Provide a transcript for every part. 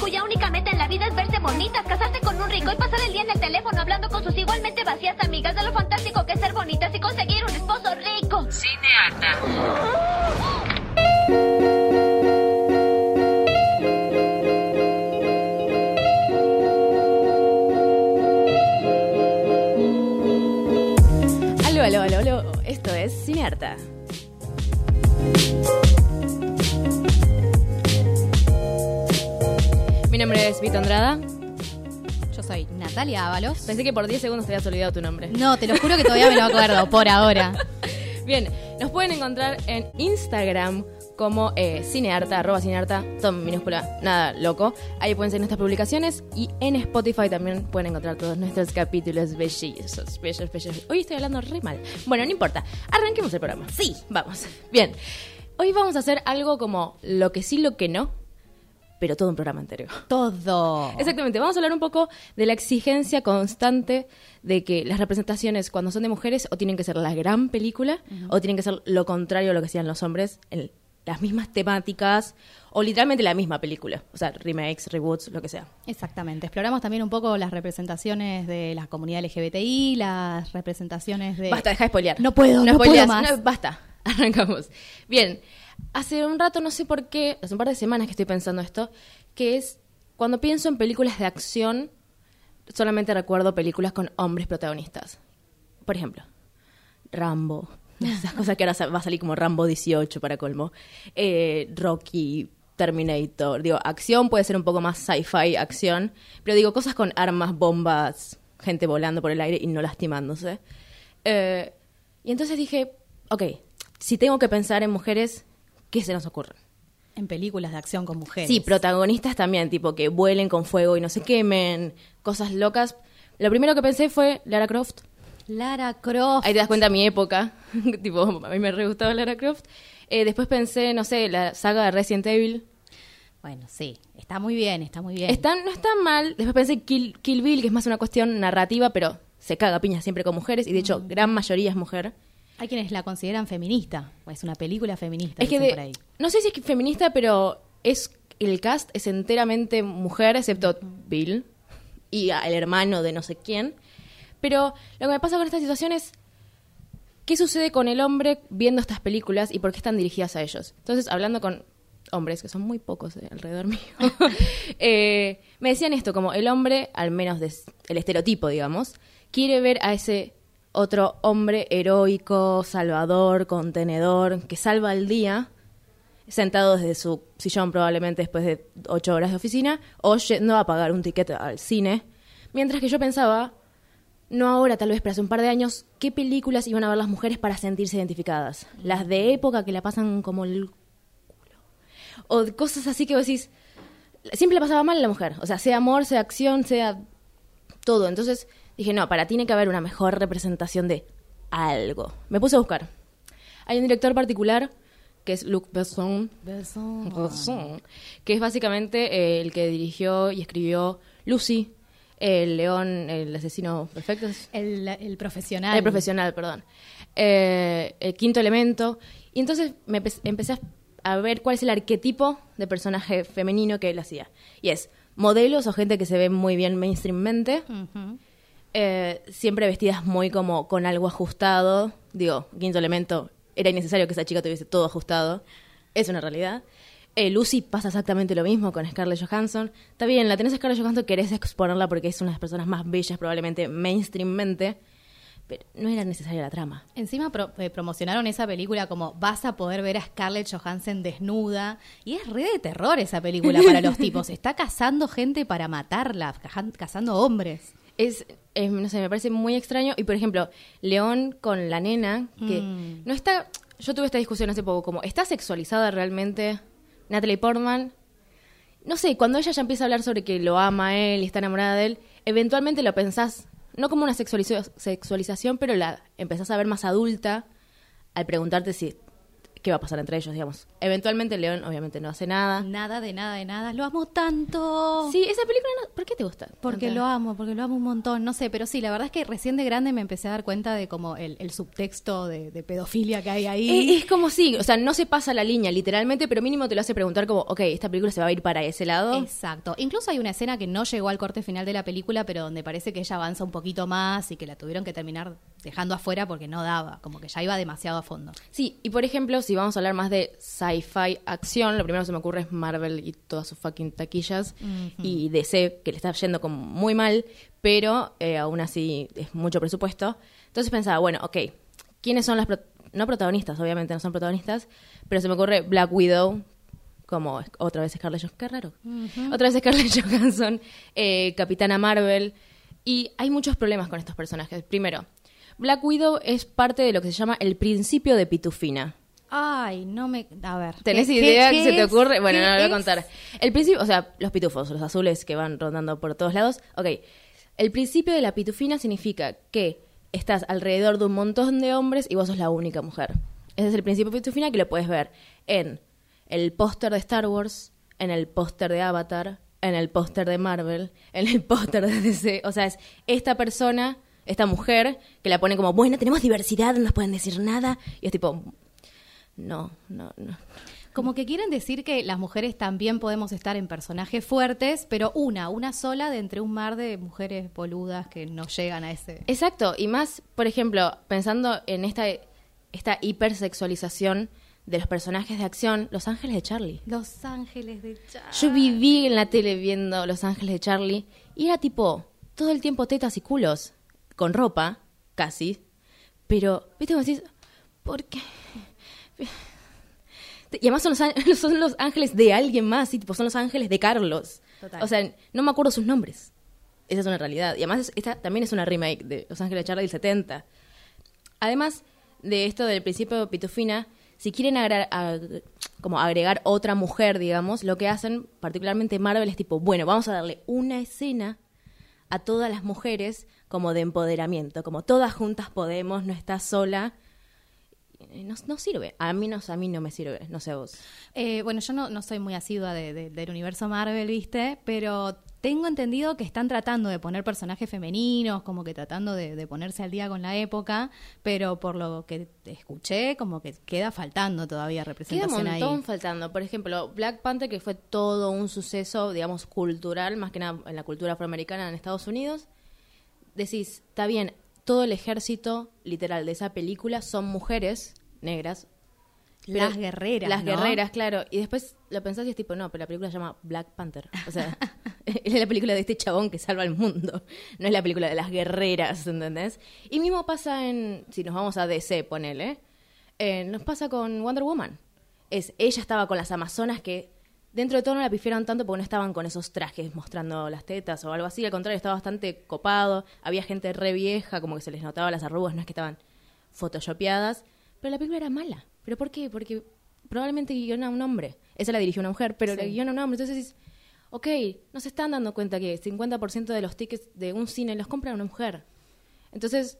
Cuya única meta en la vida es verse bonitas, casarse con un rico y pasar el día en el teléfono hablando con sus igualmente vacías amigas de lo fantástico que es ser bonitas y conseguir un esposo rico. Cineata. Aló, aló, aló, aló. Esto es Cinearta. Nombre es Vito Andrada. Yo soy Natalia Ábalos. Pensé que por 10 segundos te habías olvidado tu nombre. No, te lo juro que todavía me lo acuerdo, por ahora. Bien, nos pueden encontrar en Instagram como eh, cinearta, arroba cinearta, todo minúscula, nada loco. Ahí pueden seguir nuestras publicaciones y en Spotify también pueden encontrar todos nuestros capítulos bellísimos, bellos, bellos. Hoy estoy hablando re mal. Bueno, no importa. Arranquemos el programa. Sí, vamos. Bien. Hoy vamos a hacer algo como lo que sí, lo que no, pero todo un programa anterior. Todo. Exactamente, vamos a hablar un poco de la exigencia constante de que las representaciones cuando son de mujeres o tienen que ser la gran película o tienen que ser lo contrario a lo que hacían los hombres en las mismas temáticas o literalmente la misma película, o sea, remakes, reboots, lo que sea. Exactamente. Exploramos también un poco las representaciones de la comunidad LGBTI, las representaciones de... Basta, deja de spoilear. No puedo, no puedo spoileas, más. no, basta, arrancamos. Bien, hace un rato, no sé por qué, hace un par de semanas que estoy pensando esto, que es cuando pienso en películas de acción, solamente recuerdo películas con hombres protagonistas. Por ejemplo, Rambo. Esas cosas que ahora va a salir como Rambo 18 para colmo. Eh, Rocky, Terminator. Digo, acción puede ser un poco más sci-fi acción, pero digo, cosas con armas, bombas, gente volando por el aire y no lastimándose. Eh, y entonces dije, ok, si tengo que pensar en mujeres, ¿qué se nos ocurre? En películas de acción con mujeres. Sí, protagonistas también, tipo que vuelen con fuego y no se quemen, cosas locas. Lo primero que pensé fue Lara Croft. Lara Croft. Ahí te das cuenta mi época. tipo, a mí me re gustaba Lara Croft. Eh, después pensé, no sé, la saga de Resident Evil. Bueno, sí. Está muy bien, está muy bien. Está, no está mal. Después pensé Kill, Kill Bill, que es más una cuestión narrativa, pero se caga piña siempre con mujeres. Y de hecho, gran mayoría es mujer. Hay quienes la consideran feminista. Es una película feminista. Es que dicen de- por ahí. no sé si es feminista, pero es el cast es enteramente mujer, excepto Bill y el hermano de no sé quién. Pero lo que me pasa con esta situación es qué sucede con el hombre viendo estas películas y por qué están dirigidas a ellos. Entonces, hablando con hombres, que son muy pocos eh, alrededor mío, eh, me decían esto, como el hombre, al menos des- el estereotipo, digamos, quiere ver a ese otro hombre heroico, salvador, contenedor, que salva el día, sentado desde su sillón probablemente después de ocho horas de oficina, o yendo a pagar un ticket al cine. Mientras que yo pensaba, no ahora, tal vez, pero hace un par de años, ¿qué películas iban a ver las mujeres para sentirse identificadas? Las de época que la pasan como el culo. O cosas así que vos decís, siempre la pasaba mal a la mujer. O sea, sea amor, sea acción, sea todo. Entonces dije, no, para, tiene que haber una mejor representación de algo. Me puse a buscar. Hay un director particular que es Luc Besson, Besson, que es básicamente eh, el que dirigió y escribió Lucy, el león, el asesino perfecto. El, el profesional. El profesional, perdón. Eh, el quinto elemento. Y entonces me empe- empecé a- ver cuál es el arquetipo de personaje femenino que él hacía. Y es modelos o gente que se ve muy bien mainstreammente, Ujú. Eh, siempre vestidas muy como con algo ajustado. Digo, quinto elemento, era innecesario que esa chica tuviese todo ajustado. Es una realidad. Eh, Lucy pasa exactamente lo mismo con Scarlett Johansson. Está bien, la tenés a Scarlett Johansson, querés exponerla porque es una de las personas más bellas probablemente mainstreammente, pero no era necesaria la trama. Encima pro- eh, promocionaron esa película como vas a poder ver a Scarlett Johansson desnuda. Y es re de terror esa película para los tipos. Está cazando gente para matarla, cazando hombres. Es, es, no sé, me parece muy extraño. Y por ejemplo, León con la nena, que Mm. no está. Yo tuve esta discusión hace poco, como, ¿está sexualizada realmente Natalie Portman? No sé, cuando ella ya empieza a hablar sobre que lo ama a él y está enamorada de él, eventualmente lo pensás, no como una sexualizo- sexualización, pero la empezás a ver más adulta al preguntarte si qué va a pasar entre ellos, digamos. Eventualmente León obviamente no hace nada. Nada de nada de nada. Lo amo tanto. Sí, esa película, no- ¿por qué te gusta? Porque lo amo, porque lo amo un montón, no sé, pero sí, la verdad es que recién de grande me empecé a dar cuenta de como el, el subtexto de, de pedofilia que hay ahí. Es, como sí, o sea, no se pasa la línea literalmente, pero mínimo te lo hace preguntar como, ok, esta película se va a ir para ese lado. Exacto. Incluso hay una escena que no llegó al corte final de la película, pero donde parece que ella avanza un poquito más y que la tuvieron que terminar dejando afuera porque no daba, como que ya iba demasiado a fondo. Sí, y por ejemplo, si vamos a hablar más de sci-fi acción, lo primero que se me ocurre es Marvel y todas sus fucking taquillas y DC, que le está yendo como muy mal, pero eh, aún así es mucho presupuesto. Entonces pensaba, bueno, ok, ¿quiénes son las pro- no protagonistas? Obviamente no son protagonistas, pero se me ocurre Black Widow, como otra vez Scarlett Johansson, qué raro. Otra vez Scarlett Johansson, eh, Capitana Marvel, y hay muchos problemas con estos personajes. Primero, Black Widow es parte de lo que se llama el principio de Pitufina. Ay, no me... A ver. ¿Tenés ¿qué- idea qué- que se te es? ocurre? Bueno, ¿Qué no lo voy a contar. El principio, o sea, los pitufos, los azules que van rondando por todos lados. Ok, el principio de la pitufina significa que estás alrededor de un montón de hombres y vos sos la única mujer. Ese es el principio de pitufina que lo puedes ver en el póster de Star Wars, en el póster de Avatar, en el póster de Marvel, en el póster de DC. O sea, es esta persona, esta mujer, que la pone como, bueno, tenemos diversidad, no nos pueden decir nada. Y es tipo, no, no, no. Como que quieren decir que las mujeres también podemos estar en personajes fuertes, pero una, una sola de entre un mar de mujeres boludas que no llegan a ese... Exacto, y más, por ejemplo, pensando en esta, esta hipersexualización de los personajes de acción, Los Ángeles de Charlie. Los ángeles de Charlie. Yo viví en la tele viendo Los Ángeles de Charlie y era tipo todo el tiempo tetas y culos, con ropa, casi, pero, ¿viste cómo decís? ¿Por qué? Y además son los, án- son los ángeles de alguien más, tipo, son los ángeles de Carlos. Total. O sea, no me acuerdo sus nombres. Esa es una realidad. Y además, es- esta también es una remake de Los Ángeles de Charlie del 70. Además de esto del principio de Pitufina, si quieren agra- ag- como agregar otra mujer, digamos, lo que hacen, particularmente Marvel, es tipo, bueno, vamos a darle una escena a todas las mujeres como de empoderamiento, como todas juntas podemos, no estás sola. Eh, No, no sirve. A mí no, a mí no me sirve, no sé vos. Eh, bueno, yo no, no soy muy asidua de- del universo Marvel, ¿viste? Pero tengo entendido que están tratando de poner personajes femeninos, como que tratando de, de ponerse al día con la época, pero por lo que escuché, como que queda faltando todavía Queda un representación montón ahí. faltando. Por ejemplo, Black Panther, que fue todo un suceso, digamos, cultural, más que nada en la cultura afroamericana en Estados Unidos. Decís, está bien, todo el ejército literal de esa película son mujeres negras. Pero- Las guerreras, Las ¿no? guerreras, claro. Y después lo pensás y es tipo, no, pero la película se llama Black Panther. O sea, es la película de este chabón que salva al mundo. No es la película de las guerreras, ¿entendés? Y mismo pasa en, si nos vamos a DC, ponele, eh, nos pasa con Wonder Woman. Es, ella estaba con las amazonas que dentro de todo no la pifiaron tanto porque no estaban con esos trajes mostrando las tetas o algo así. Al contrario, estaba bastante copado. Había gente re vieja, como que se les notaba las arrugas, no es que estaban photoshopeadas. Pero la película era mala. ¿Pero por qué? Porque probablemente guiona a un hombre. Esa la dirigió una mujer, pero la Sí. guiona a un hombre. Entonces dices, ok, no se están dando cuenta que 50% de los tickets de un cine los compra una mujer. Entonces,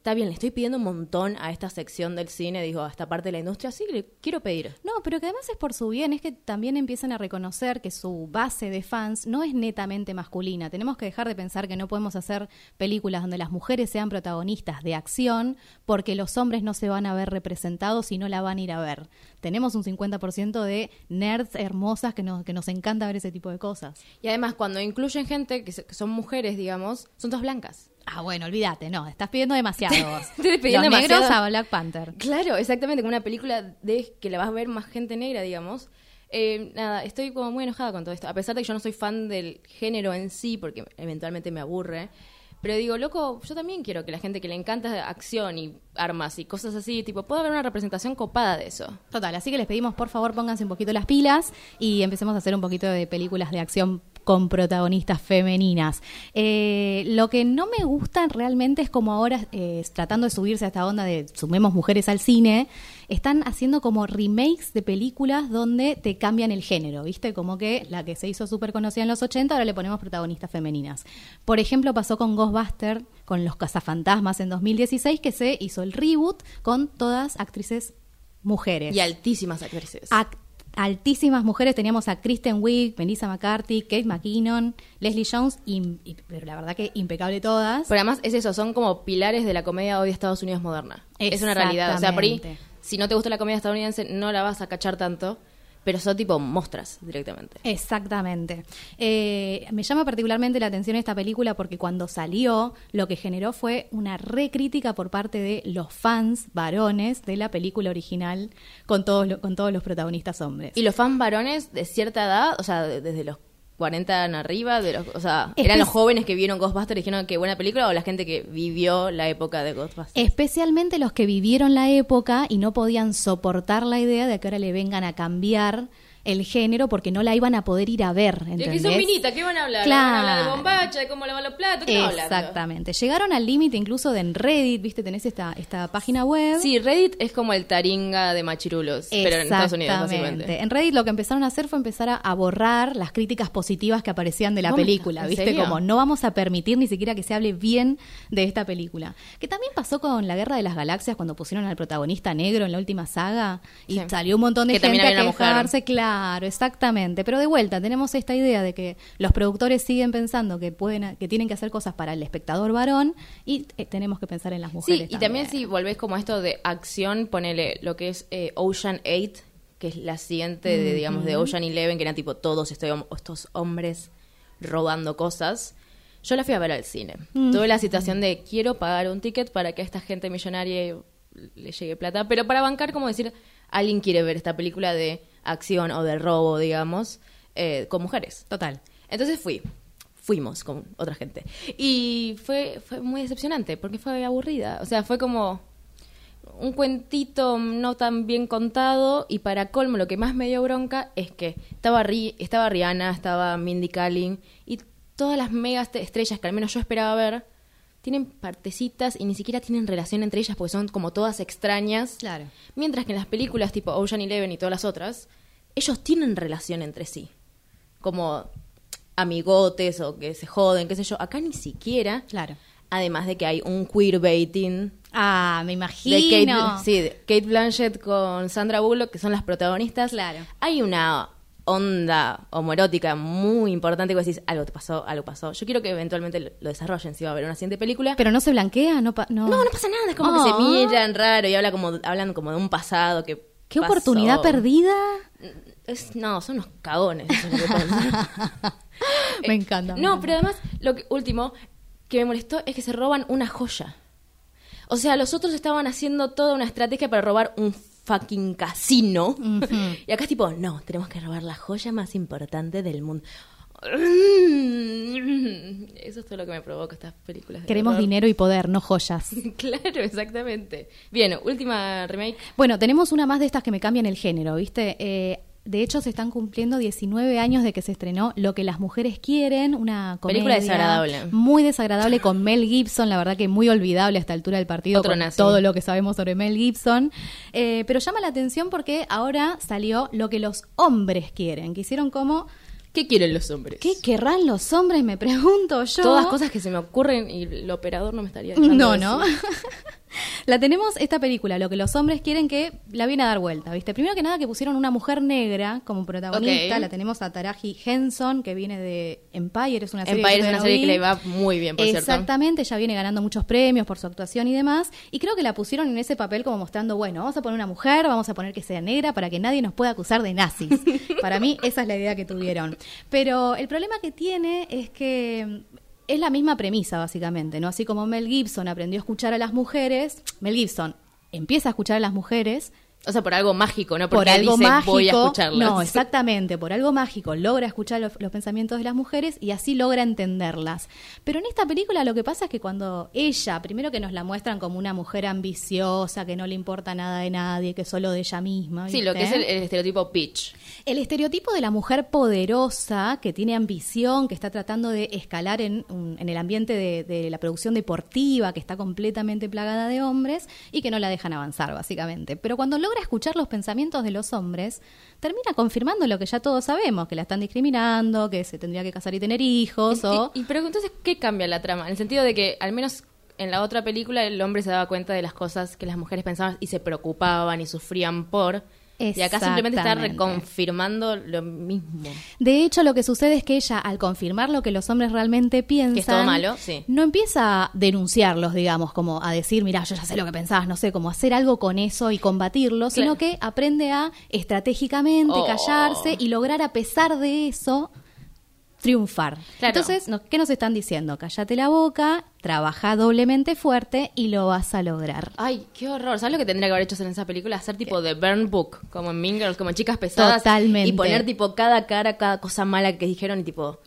está bien, le estoy pidiendo un montón a esta sección del cine, digo, a esta parte de la industria, sí, le quiero pedir. No, pero que además es por su bien, es que también empiezan a reconocer que su base de fans no es netamente masculina. Tenemos que dejar de pensar que no podemos hacer películas donde las mujeres sean protagonistas de acción porque los hombres no se van a ver representados y no la van a ir a ver. Tenemos un 50% de nerds hermosas que nos, que nos encanta ver ese tipo de cosas. Y además, cuando incluyen gente que, son mujeres, digamos, son todas blancas. Ah, bueno, olvídate, no, estás pidiendo demasiado vos. Estoy pidiendo Los negros demasiado. a Black Panther. Claro, exactamente, como una película de que la vas a ver más gente negra, digamos. Eh, nada, estoy como muy enojada con todo esto, a pesar de que yo no soy fan del género en sí, porque eventualmente me aburre. Pero digo, loco, yo también quiero que la gente que le encanta acción y armas y cosas así, tipo, pueda haber una representación copada de eso. Total, así que les pedimos por favor pónganse un poquito las pilas y empecemos a hacer un poquito de películas de acción con protagonistas femeninas. Eh, lo que no me gusta realmente es como ahora, eh, tratando de subirse a esta onda de sumemos mujeres al cine, están haciendo como remakes de películas donde te cambian el género, ¿viste? Como que la que se hizo súper conocida en los 80, ahora le ponemos protagonistas femeninas. Por ejemplo, pasó con Ghostbuster, con Los Cazafantasmas en 2016, que se hizo el reboot con todas actrices mujeres. Y altísimas actrices. Ac- altísimas mujeres. Teníamos a Kristen Wiig, Melissa McCarthy, Kate McKinnon, Leslie Jones, y- pero la verdad que impecable todas. Pero además es eso, son como pilares de la comedia hoy de Estados Unidos moderna. Es una realidad. O sea, por ahí, si no te gusta la comedia estadounidense, no la vas a cachar tanto, pero son tipo mostras directamente. Exactamente. Eh, me llama particularmente la atención esta película porque cuando salió lo que generó fue una recrítica por parte de los fans varones de la película original con todos, lo- con todos los protagonistas hombres. Y los fans varones de cierta edad, o sea, de- desde los 40 en arriba, de los, o sea, ¿eran los jóvenes que vieron Ghostbusters y dijeron que buena película o la gente que vivió la época de Ghostbusters? Especialmente los que vivieron la época y no podían soportar la idea de que ahora le vengan a cambiar el género porque no la iban a poder ir a ver. Es ¿entendés? que son minitas, ¿qué van a hablar? Claro. ¿Van a hablar de bombacha, de cómo lavan los platos? ¿Qué? Exactamente. Llegaron al límite incluso de en Reddit, viste, tenés esta, esta página web. Sí, Reddit es como el taringa de machirulos, pero en Estados Unidos, Exactamente. básicamente. En Reddit lo que empezaron a hacer fue empezar a, a borrar las críticas positivas que aparecían de la ¿Vos me película, ¿viste? serio? Como no vamos a permitir ni siquiera que se hable bien de esta película. Que también pasó con La Guerra de las Galaxias cuando pusieron al protagonista negro en la última saga y Sí. salió un montón de Que gente a quejarse, claro, exactamente. Pero de vuelta, tenemos esta idea de que los productores siguen pensando que pueden que tienen que hacer cosas para el espectador varón y eh, tenemos que pensar en las mujeres. Sí, y también si volvés como a esto de acción, ponele lo que es eh, Ocean 8, que es la siguiente de, digamos, de Ocean 11, que eran tipo todos estos, hombres robando cosas. Yo la fui a ver al cine. Tuve la situación de quiero pagar un ticket para que a esta gente millonaria le llegue plata, pero para bancar, como decir, alguien quiere ver esta película de acción o de robo, digamos, eh, con mujeres. Total. Entonces fui, fuimos con otra gente. Y fue, fue muy decepcionante porque fue aburrida. O sea, fue como un cuentito no tan bien contado y para colmo lo que más me dio bronca es que estaba, Ri- estaba Rihanna, estaba Mindy Kaling y todas las mega estrellas que al menos yo esperaba ver tienen partecitas y ni siquiera tienen relación entre ellas porque son como todas extrañas. Claro. Mientras que en las películas tipo Ocean Eleven y todas las otras, ellos tienen relación entre sí. Como amigotes o que se joden, qué sé yo. Acá ni siquiera. Claro. Además de que hay un queerbaiting Ah, me de imagino. Kate, sí, de Kate Blanchett con Sandra Bullock, que son las protagonistas. Claro. Hay una onda homoerótica muy importante que decís, algo te pasó, algo pasó. Yo quiero que eventualmente lo, lo desarrollen si va a haber una siguiente película. Pero no se blanquea, no pa- no. no, no pasa nada, es como que Oh. se miran raro y habla como, hablan como de un pasado que Qué pasó. oportunidad perdida. Es- no, son unos cagones. eso es lo que pasa. Me encanta. No, pero además, lo que, último que me molestó es que se roban una joya. O sea, los otros estaban haciendo toda una estrategia para robar un fucking casino. Y acá es tipo, no, tenemos que robar la joya más importante del mundo. Eso es todo lo que me provoca estas películas. Queremos dinero y poder, no joyas. claro, exactamente. Bien, última remake. Bueno, tenemos una más de estas que me cambian el género, ¿viste? Eh, de hecho, se están cumpliendo 19 años de que se estrenó Lo que las mujeres quieren, una comedia Película desagradable. Muy desagradable con Mel Gibson, la verdad que muy olvidable a esta altura del partido Otro con nazi. todo lo que sabemos sobre Mel Gibson. Eh, pero llama la atención porque ahora salió Lo que los hombres quieren, que hicieron como... ¿Qué quieren los hombres? ¿Qué querrán los hombres? Me pregunto yo. Todas cosas que se me ocurren y el operador no me estaría dejando No, decir. no. la tenemos esta película, lo que los hombres quieren que la viene a dar vuelta, ¿viste? Primero que nada que pusieron una mujer negra como protagonista, la tenemos a Taraji Henson, que viene de Empire, es una serie Empire que es una serie que le va muy bien, por cierto. Exactamente, ella viene ganando muchos premios por su actuación y demás, y creo que la pusieron en ese papel como mostrando, bueno, vamos a poner una mujer, vamos a poner que sea negra para que nadie nos pueda acusar de nazis. para mí esa es la idea que tuvieron. Pero el problema que tiene es que es la misma premisa, básicamente, ¿no? Así como Mel Gibson aprendió a escuchar a las mujeres, Mel Gibson empieza a escuchar a las mujeres O sea, por algo mágico, ¿no? por Porque algo dice, mágico. voy a escucharlas. No, exactamente, por algo mágico logra escuchar los, los pensamientos de las mujeres y así logra entenderlas. Pero en esta película lo que pasa es que cuando ella, primero que nos la muestran como una mujer ambiciosa, que no le importa nada de nadie, que solo de ella misma. Sí, lo que es el, el estereotipo pitch. El estereotipo de la mujer poderosa, que tiene ambición, que está tratando de escalar en, en el ambiente de, de la producción deportiva, que está completamente plagada de hombres y que no la dejan avanzar, básicamente. Pero cuando logra escuchar los pensamientos de los hombres, termina confirmando lo que ya todos sabemos, que la están discriminando, que se tendría que casar y tener hijos, o... Y, y- pero entonces, ¿qué cambia la trama? En el sentido de que, al menos en la otra película, el hombre se daba cuenta de las cosas que las mujeres pensaban y se preocupaban y sufrían por. Y acá simplemente está reconfirmando lo mismo. De hecho, lo que sucede es que ella, al confirmar lo que los hombres realmente piensan, Que es todo malo, sí. no empieza a denunciarlos, digamos, como a decir, mira, yo ya sé lo que pensabas, no sé, como hacer algo con eso y combatirlo, sino que aprende a estratégicamente Oh. callarse y lograr, a pesar de eso, triunfar. Claro. Entonces, ¿qué nos están diciendo? Cállate la boca, trabaja doblemente fuerte y lo vas a lograr. Ay, qué horror. ¿Sabes lo que tendría que haber hecho en esa película? Hacer tipo de burn book, como en Mean Girls, como chicas pesadas. Totalmente. Y poner tipo cada cara, cada cosa mala que dijeron y tipo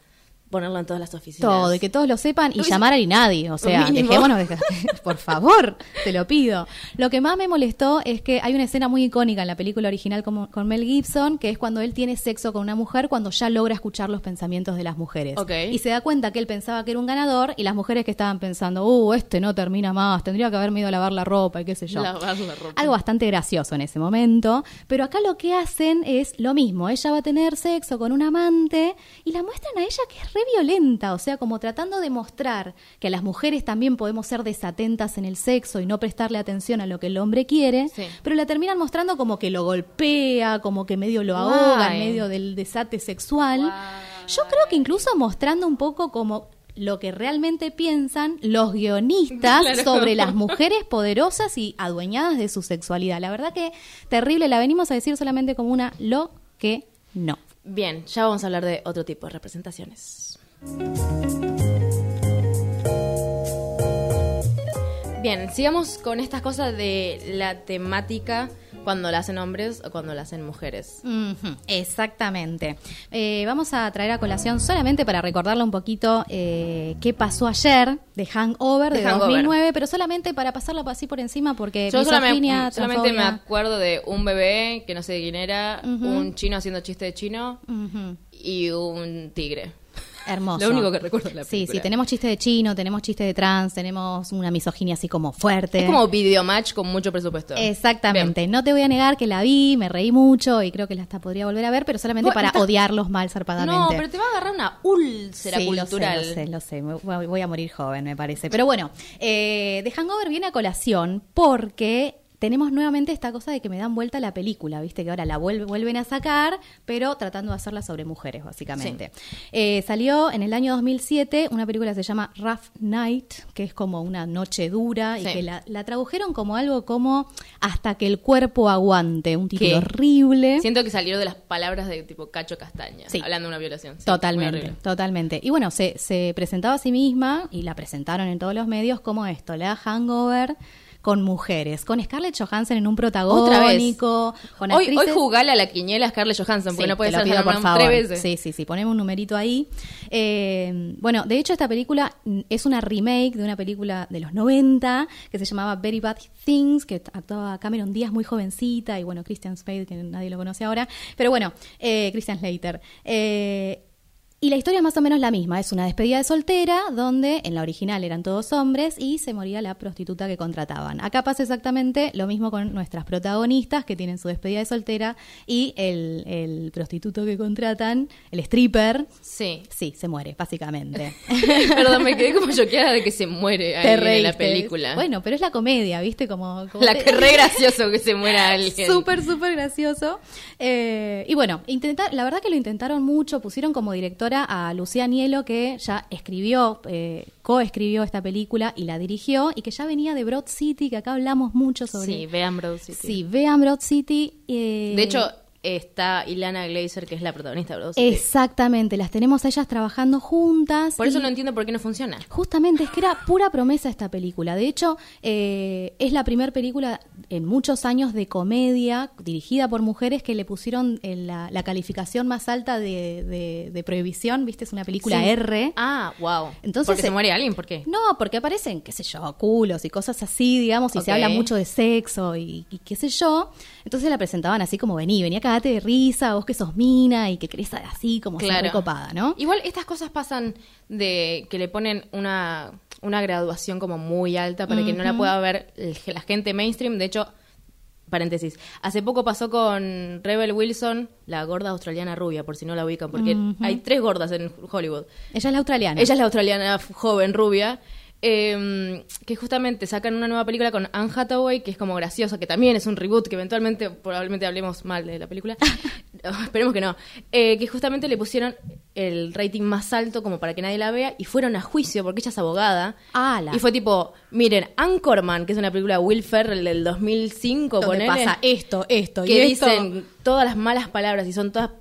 ponerlo en todas las oficinas. Todo, y que todos lo sepan y llamar a nadie. O sea, dejémonos de... Por favor, te lo pido. Lo que más me molestó es que hay una escena muy icónica en la película original con, con Mel Gibson, que es cuando él tiene sexo con una mujer cuando ya logra escuchar los pensamientos de las mujeres. Y se da cuenta que él pensaba que era un ganador y las mujeres que estaban pensando, uh, este no termina más, tendría que haberme ido a lavar la ropa y qué sé yo. Lavar la ropa. Algo bastante gracioso en ese momento. Pero acá lo que hacen es lo mismo. Ella va a tener sexo con un amante y la muestran a ella que es re violenta. O sea, como tratando de mostrar que a las mujeres también podemos ser desatentas en el sexo y no prestarle atención a lo que el hombre quiere. Sí. Pero la terminan mostrando como que lo golpea, como que medio lo ahoga en medio del desate sexual. Yo creo que incluso mostrando un poco como lo que realmente piensan los guionistas Claro. sobre las mujeres poderosas y adueñadas de su sexualidad. La verdad que terrible, la venimos a decir solamente como una lo que no. Bien, ya vamos a hablar de otro tipo de representaciones. Bien, sigamos con estas cosas de la temática cuando la hacen hombres o cuando la hacen mujeres. Exactamente. Eh, vamos a traer a colación solamente para recordarle un poquito eh, qué pasó ayer de Hangover de, De Hangover. 2009, pero solamente para pasarlo así por encima porque Yo solamente, misoginia, solamente me acuerdo de un bebé que no sé de quién era, un chino haciendo chiste de chino y un tigre. Hermoso. Lo único que recuerdo de la Sí, película. sí, tenemos chiste de chino, tenemos chiste de trans, tenemos una misoginia así como fuerte. Es como videomatch con mucho presupuesto. Exactamente. Bien. No te voy a negar que la vi, me reí mucho y creo que la hasta podría volver a ver, pero solamente para está- odiarlos mal zarpadamente. No, pero te va a agarrar una úlcera Sí, lo sé, cultural. Lo sé, lo sé, Me- Voy voy a morir joven, me parece. Pero bueno, eh, The Hangover viene a colación porque tenemos nuevamente esta cosa de que me dan vuelta la película, viste que ahora la vuel- vuelven a sacar, pero tratando de hacerla sobre mujeres, básicamente. Eh, salió en el año 2007 una película que se llama Rough Night, que es como una noche dura y que la, la tradujeron como algo como hasta que el cuerpo aguante, un título ¿Qué? horrible. Siento que salieron de las palabras de tipo Cacho Castaña, Sí. hablando de una violación. Totalmente, totalmente. Y bueno, se, se presentaba a sí misma y la presentaron en todos los medios como esto, la Hangover con mujeres, con Scarlett Johansson en un protagónico, con Hoy, hoy actrices... jugale a la quiniela Scarlett Johansson, porque Sí, no puede ser pido, por favor. Tres veces. Sí, sí, sí, ponemos un numerito ahí. Eh, bueno, de hecho esta película es una remake de una película de los 90 que se llamaba Very Bad Things, que actuaba Cameron Díaz muy jovencita y bueno, Christian Spade, que nadie lo conoce ahora. Pero bueno, eh, Christian Slater. Eh, y la historia es más o menos la misma. Es una despedida de soltera donde en la original eran todos hombres y se moría la prostituta que contrataban. Acá pasa exactamente lo mismo con nuestras protagonistas que tienen su despedida de soltera y el, el prostituto que contratan, el stripper, Sí. sí, se muere, básicamente. Perdón, me quedé como choqueada de que se muere en la película. Bueno, pero es la comedia, ¿viste? Como, como la que re gracioso que se muera alguien. Súper, súper gracioso. Eh, y bueno, intentar, la verdad que lo intentaron mucho. Pusieron como a Lucía Nielo, que ya escribió, eh, coescribió esta película y la dirigió, y que ya venía de Broad City, que acá hablamos mucho sobre. Sí, vean Broad City. Sí, vean Broad City. eh, De hecho, está Ilana Glazer, que es la protagonista de. Exactamente, las tenemos a ellas trabajando juntas. Por eso no entiendo por qué no funciona. Justamente, es que era pura promesa esta película. De hecho, eh, es la primera película en muchos años de comedia dirigida por mujeres que le pusieron eh, la, la calificación más alta de, de- de prohibición. ¿Viste? Es una película Sí. R. Ah, wow. Entonces, Porque se muere alguien, ¿por qué? No, porque aparecen, qué sé yo, culos y cosas así, digamos, y se habla mucho de sexo y, y qué sé yo. Entonces la presentaban así como vení, vení a de risa, vos que sos mina y que querés así como Claro. recopada, ¿no? Igual estas cosas pasan de que le ponen una, una graduación como muy alta para que no la pueda ver la gente mainstream. De hecho, paréntesis, hace poco pasó con Rebel Wilson, la gorda australiana rubia, por si no la ubican, porque hay tres gordas en Hollywood. Ella es la australiana. Ella es la australiana joven, rubia, eh, que justamente sacan una nueva película con Anne Hathaway, que es como graciosa, que también es un reboot, que eventualmente probablemente hablemos mal de la película. Esperemos que no. Eh, que justamente le pusieron el rating más alto como para que nadie la vea y fueron a juicio porque ella es abogada. Ala. Y fue tipo, miren, Anchorman, que es una película de Will Ferrell del 2005, Donde ponele, pasa esto, esto y que esto. dicen todas las malas palabras y son todas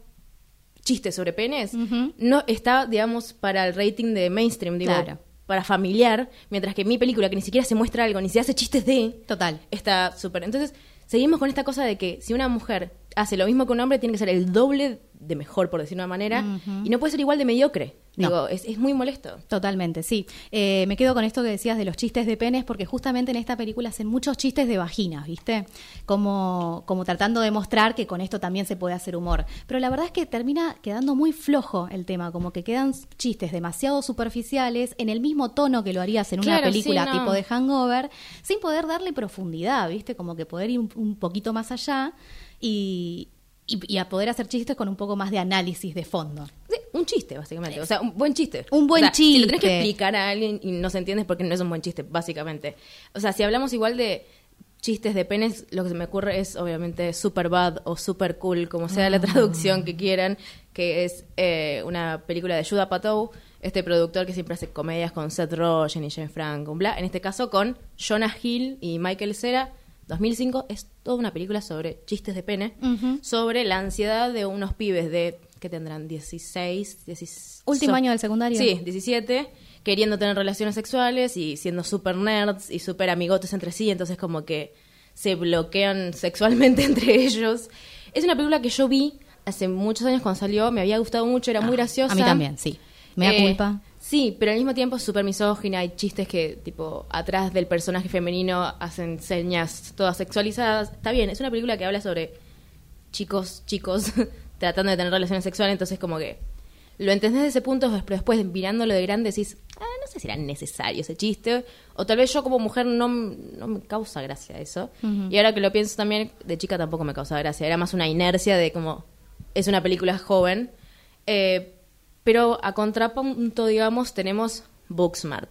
chistes sobre penes, no está, digamos, para el rating de mainstream, digo, Claro. Para familiar, mientras que mi película, que ni siquiera se muestra algo, ni se hace chistes de, Total. está súper. Entonces, seguimos con esta cosa de que si una mujer hace lo mismo que un hombre, tiene que ser el doble de mejor, por decirlo de una manera, y no puede ser igual de mediocre. No. Digo, es, es muy molesto. Totalmente, sí. Eh, me quedo con esto que decías de los chistes de penes, porque justamente en esta película hacen muchos chistes de vaginas, ¿viste? Como, como tratando de mostrar que con esto también se puede hacer humor. Pero la verdad es que termina quedando muy flojo el tema, como que quedan chistes demasiado superficiales, en el mismo tono que lo harías en una película sí, no. tipo de hangover, sin poder darle profundidad, ¿viste? Como que poder ir un, un poquito más allá y, y, y a poder hacer chistes con un poco más de análisis de fondo. Sí, un chiste, básicamente. O sea, un buen chiste. Un buen O sea, Si lo tenés que chiste. explicar a alguien y no se entiende es porque no es un buen chiste, básicamente. O sea, si hablamos igual de chistes de penes, lo que se me ocurre es obviamente super bad o super cool, como sea Ah. la traducción que quieran, que es eh, una película de Judah Patou, este productor que siempre hace comedias con Seth Rogen y James Franco, bla. En este caso con Jonah Hill y Michael Cera. 2005 es toda una película sobre chistes de pene, sobre la ansiedad de unos pibes de que tendrán 16, 16 Último so- año del secundario. Sí, 17, queriendo tener relaciones sexuales y siendo super nerds y super amigotes entre sí, entonces como que se bloquean sexualmente entre ellos. Es una película que yo vi hace muchos años cuando salió, me había gustado mucho, era muy graciosa. Ah, A mí también, sí. Me da Eh, culpa. Sí, pero al mismo tiempo es súper misógina. Hay chistes que, tipo, atrás del personaje femenino hacen señas todas sexualizadas. Está bien, es una película que habla sobre chicos, chicos tratando de tener relaciones sexuales. Entonces, como que lo entendés de ese punto, pero después mirándolo de grande decís, ah, no sé si era necesario ese chiste. O tal vez yo como mujer no, no me causa gracia eso. Y ahora que lo pienso también, de chica tampoco me causa gracia. Era más una inercia de como, es una película joven. Eh, pero a contrapunto, digamos, tenemos Booksmart,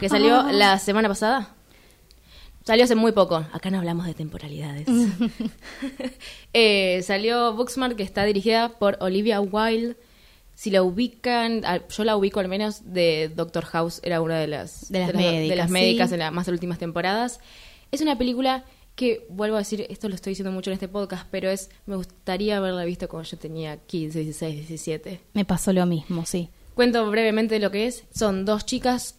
que salió la semana pasada. Salió hace muy poco. Acá no hablamos de temporalidades. Eh, salió Booksmart, que está dirigida por Olivia Wilde. Si la ubican, a- yo la ubico al menos de Doctor House, era una de las, De las de médicas, las médicas sí. en las más últimas temporadas. Es una película que, vuelvo a decir, esto lo estoy diciendo mucho en este podcast, pero es me gustaría haberla visto cuando yo tenía 15, 16, 17. Me pasó lo mismo, sí. Cuento brevemente lo que es. Son dos chicas,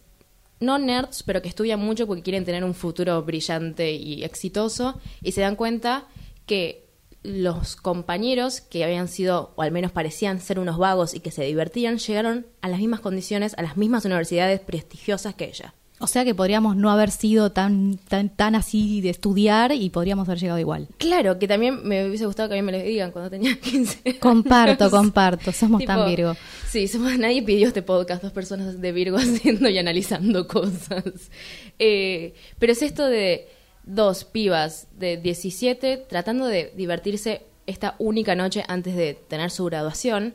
no nerds, pero que estudian mucho porque quieren tener un futuro brillante y exitoso. Y se dan cuenta que los compañeros que habían sido, o al menos parecían ser unos vagos y que se divertían, llegaron a las mismas condiciones, a las mismas universidades prestigiosas que ella. O sea que podríamos no haber sido tan, tan, tan así de estudiar y podríamos haber llegado igual. Claro, que también me hubiese gustado que a mí me lo digan cuando tenía 15. Comparto, comparto. Somos Tipo, tan Virgo. Sí, somos, nadie pidió este podcast, dos personas de Virgo haciendo y analizando cosas. Eh, pero es esto de dos pibas de 17 tratando de divertirse esta única noche antes de tener su graduación.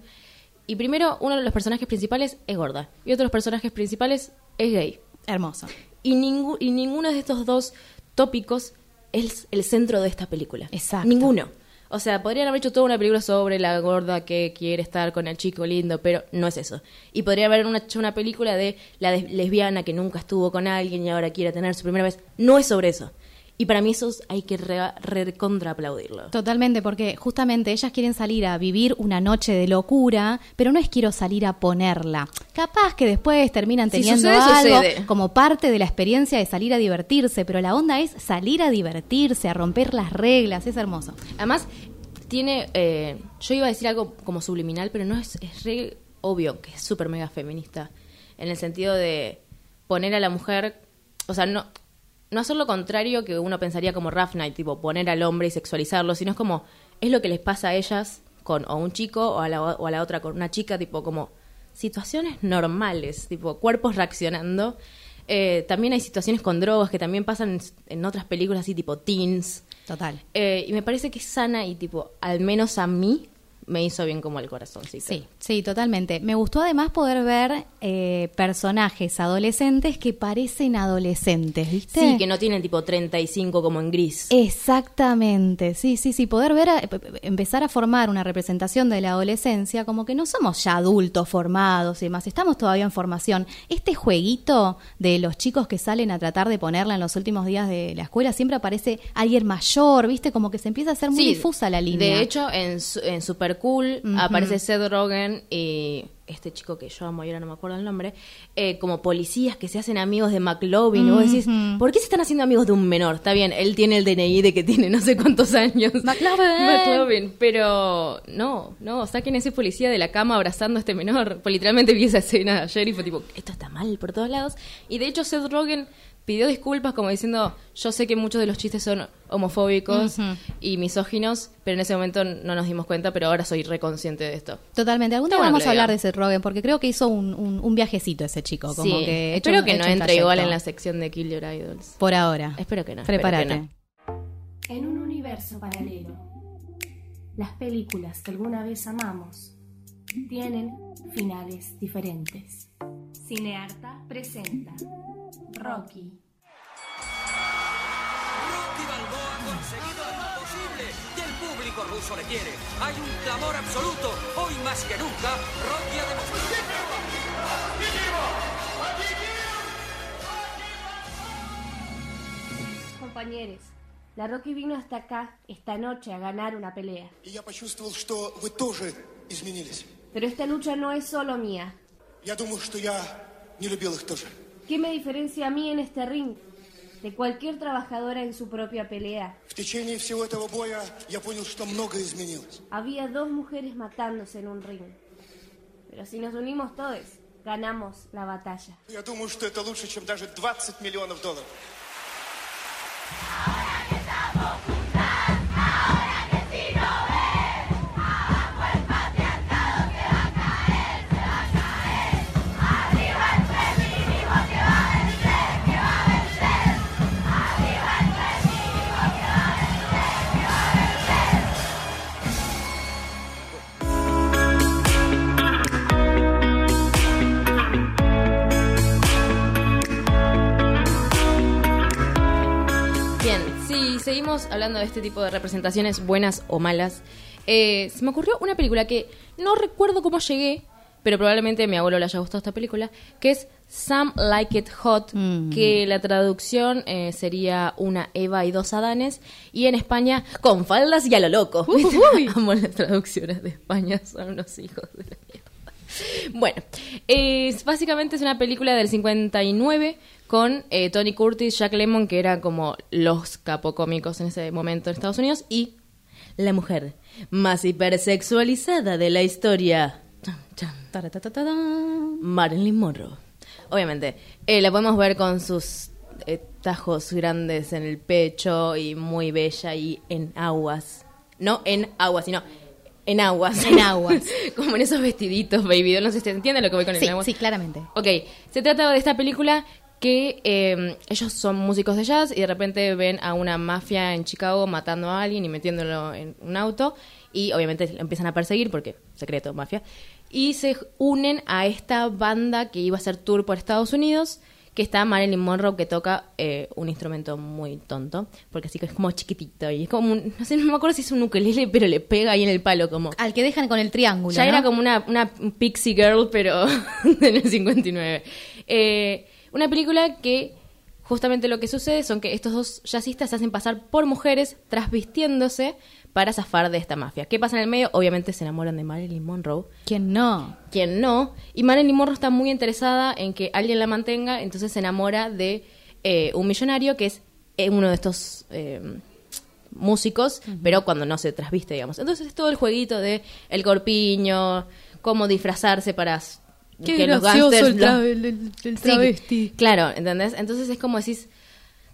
Y primero, uno de los personajes principales es gorda y otro de los personajes principales es gay. Hermoso. Y, ningú- y ninguno de estos dos tópicos es el centro de esta película. Exacto. Ninguno. O sea, podrían haber hecho toda una película sobre la gorda que quiere estar con el chico lindo, pero no es eso. Y podría haber una- hecho una película de la lesbiana que nunca estuvo con alguien y ahora quiere tener su primera vez. No es sobre eso. Y para mí eso es- hay que re, recontra aplaudirlo. Totalmente, porque justamente ellas quieren salir a vivir una noche de locura, pero no es quiero salir a ponerla. Capaz que después terminan Si teniendo sucede, algo sucede. como parte de la experiencia de salir a divertirse, pero la onda es salir a divertirse, a romper las reglas, es hermoso. Además, tiene. eh, yo iba a decir algo como subliminal, pero no es, es re obvio que es súper mega feminista. En el sentido de poner a la mujer. O sea, no. No hacer lo contrario que uno pensaría como Rough Night, tipo poner al hombre y sexualizarlo, sino es como. Es lo que les pasa a ellas con o un chico o a la, o a la otra con una chica, tipo como situaciones normales, tipo cuerpos reaccionando. Eh, también hay situaciones con drogas que también pasan en, en otras películas así tipo teens. Total. Eh, y me parece que es sana y tipo, al menos a mí me hizo bien como el corazoncito. Sí, sí, totalmente. Me gustó además poder ver eh, personajes adolescentes que parecen adolescentes, ¿viste? Sí, que no tienen tipo 35 como en gris. Exactamente, sí, sí, sí, poder ver, a- p- empezar a formar una representación de la adolescencia, como que no somos ya adultos formados y demás, estamos todavía en formación. Este jueguito de los chicos que salen a tratar de ponerla en los últimos días de la escuela, siempre aparece alguien mayor, ¿viste? Como que se empieza a hacer muy Sí, difusa la línea. De hecho, en, en Super Cool aparece Seth Rogen y este chico que yo amo y ahora no me acuerdo el nombre, eh, como policías que se hacen amigos de McLovin. Y vos decís. ¿por qué se están haciendo amigos de un menor? Está bien, él tiene el DNI de que tiene no sé cuántos años. McLovin. McLovin, pero no, no, saquen a ese policía de la cama abrazando a este menor. Pues literalmente vi esa escena ayer y fue tipo, esto está mal por todos lados. Y de hecho Seth Rogen pidió disculpas como diciendo, yo sé que muchos de los chistes son homofóbicos Ujú. y misóginos, pero en ese momento no nos dimos cuenta, pero ahora soy reconsciente de esto. Totalmente, algún día vamos a hablar de Seth Rogen, porque creo que hizo un, un- un viajecito ese chico. Como sí, que hecho- espero que no hecho entre igual en la sección de Kill Your Idols. Por ahora. Espero que no. Prepárate. no. En un universo paralelo, las películas que alguna vez amamos tienen finales diferentes. Cinearta presenta Rocky. Rocky Balboa ha conseguido lo imposible y el público ruso le quiere. Hay un clamor absoluto. Hoy más que nunca, Rocky ha demostrado. Compañeros, la Rocky vino hasta acá esta noche a ganar una pelea. И я почувствовал, что вы тоже изменились. Pero esta lucha no es solo mía. Я думаю, что я не любил их тоже. ¿Qué me diferencia a mí en este ring de cualquier trabajadora en su propia pelea? Había dos mujeres matándose en un ring. Pero si nos unimos todos, ganamos la batalla. Seguimos hablando de este tipo de representaciones buenas o malas, eh, se me ocurrió una película que no recuerdo cómo llegué, pero probablemente mi abuelo le haya gustado esta película, que es Some Like It Hot, Mm. que la traducción eh, sería una Eva y dos Adanes, y en España, con faldas y a lo loco. Amo las traducciones de España, son unos hijos de la. Bueno, es, básicamente es una película del 59 con eh, Tony Curtis, Jack Lemmon, que eran como los capocómicos en ese momento en Estados Unidos, y la mujer más hipersexualizada de la historia. Marilyn Monroe. Obviamente, eh, la podemos ver con sus eh, tajos grandes en el pecho y muy bella y en aguas. No en aguas, sino en aguas. En aguas. Como en esos vestiditos, baby. No sé si lo que voy con Sí, el aguas. sí, claramente. Ok, se trata de esta película que eh, ellos son músicos de jazz y de repente ven a una mafia en Chicago matando a alguien y metiéndolo en un auto y obviamente lo empiezan a perseguir porque secreto, mafia, y se unen a esta banda que iba a hacer tour por Estados Unidos que está Marilyn Monroe que toca eh, un instrumento muy tonto, porque así que es como chiquitito y es como, un- no sé, no me acuerdo si es un ukelele, pero le pega ahí en el palo como... Al que dejan con el triángulo. Ya ¿no? era como una, una pixie girl, pero en el 59. Eh, una película que justamente lo que sucede son que estos dos jazzistas se hacen pasar por mujeres trasvistiéndose para zafar de esta mafia. ¿Qué pasa en el medio? Obviamente se enamoran de Marilyn Monroe. ¿Quién no? quien no. Y Marilyn Monroe está muy interesada en que alguien la mantenga, entonces se enamora de eh, un millonario que es eh, uno de estos eh, músicos, pero cuando no se trasviste, digamos. Entonces es todo el jueguito de el corpiño, cómo disfrazarse para s- que los gángsters lo- Sí, claro, ¿entendés? Entonces es como decís,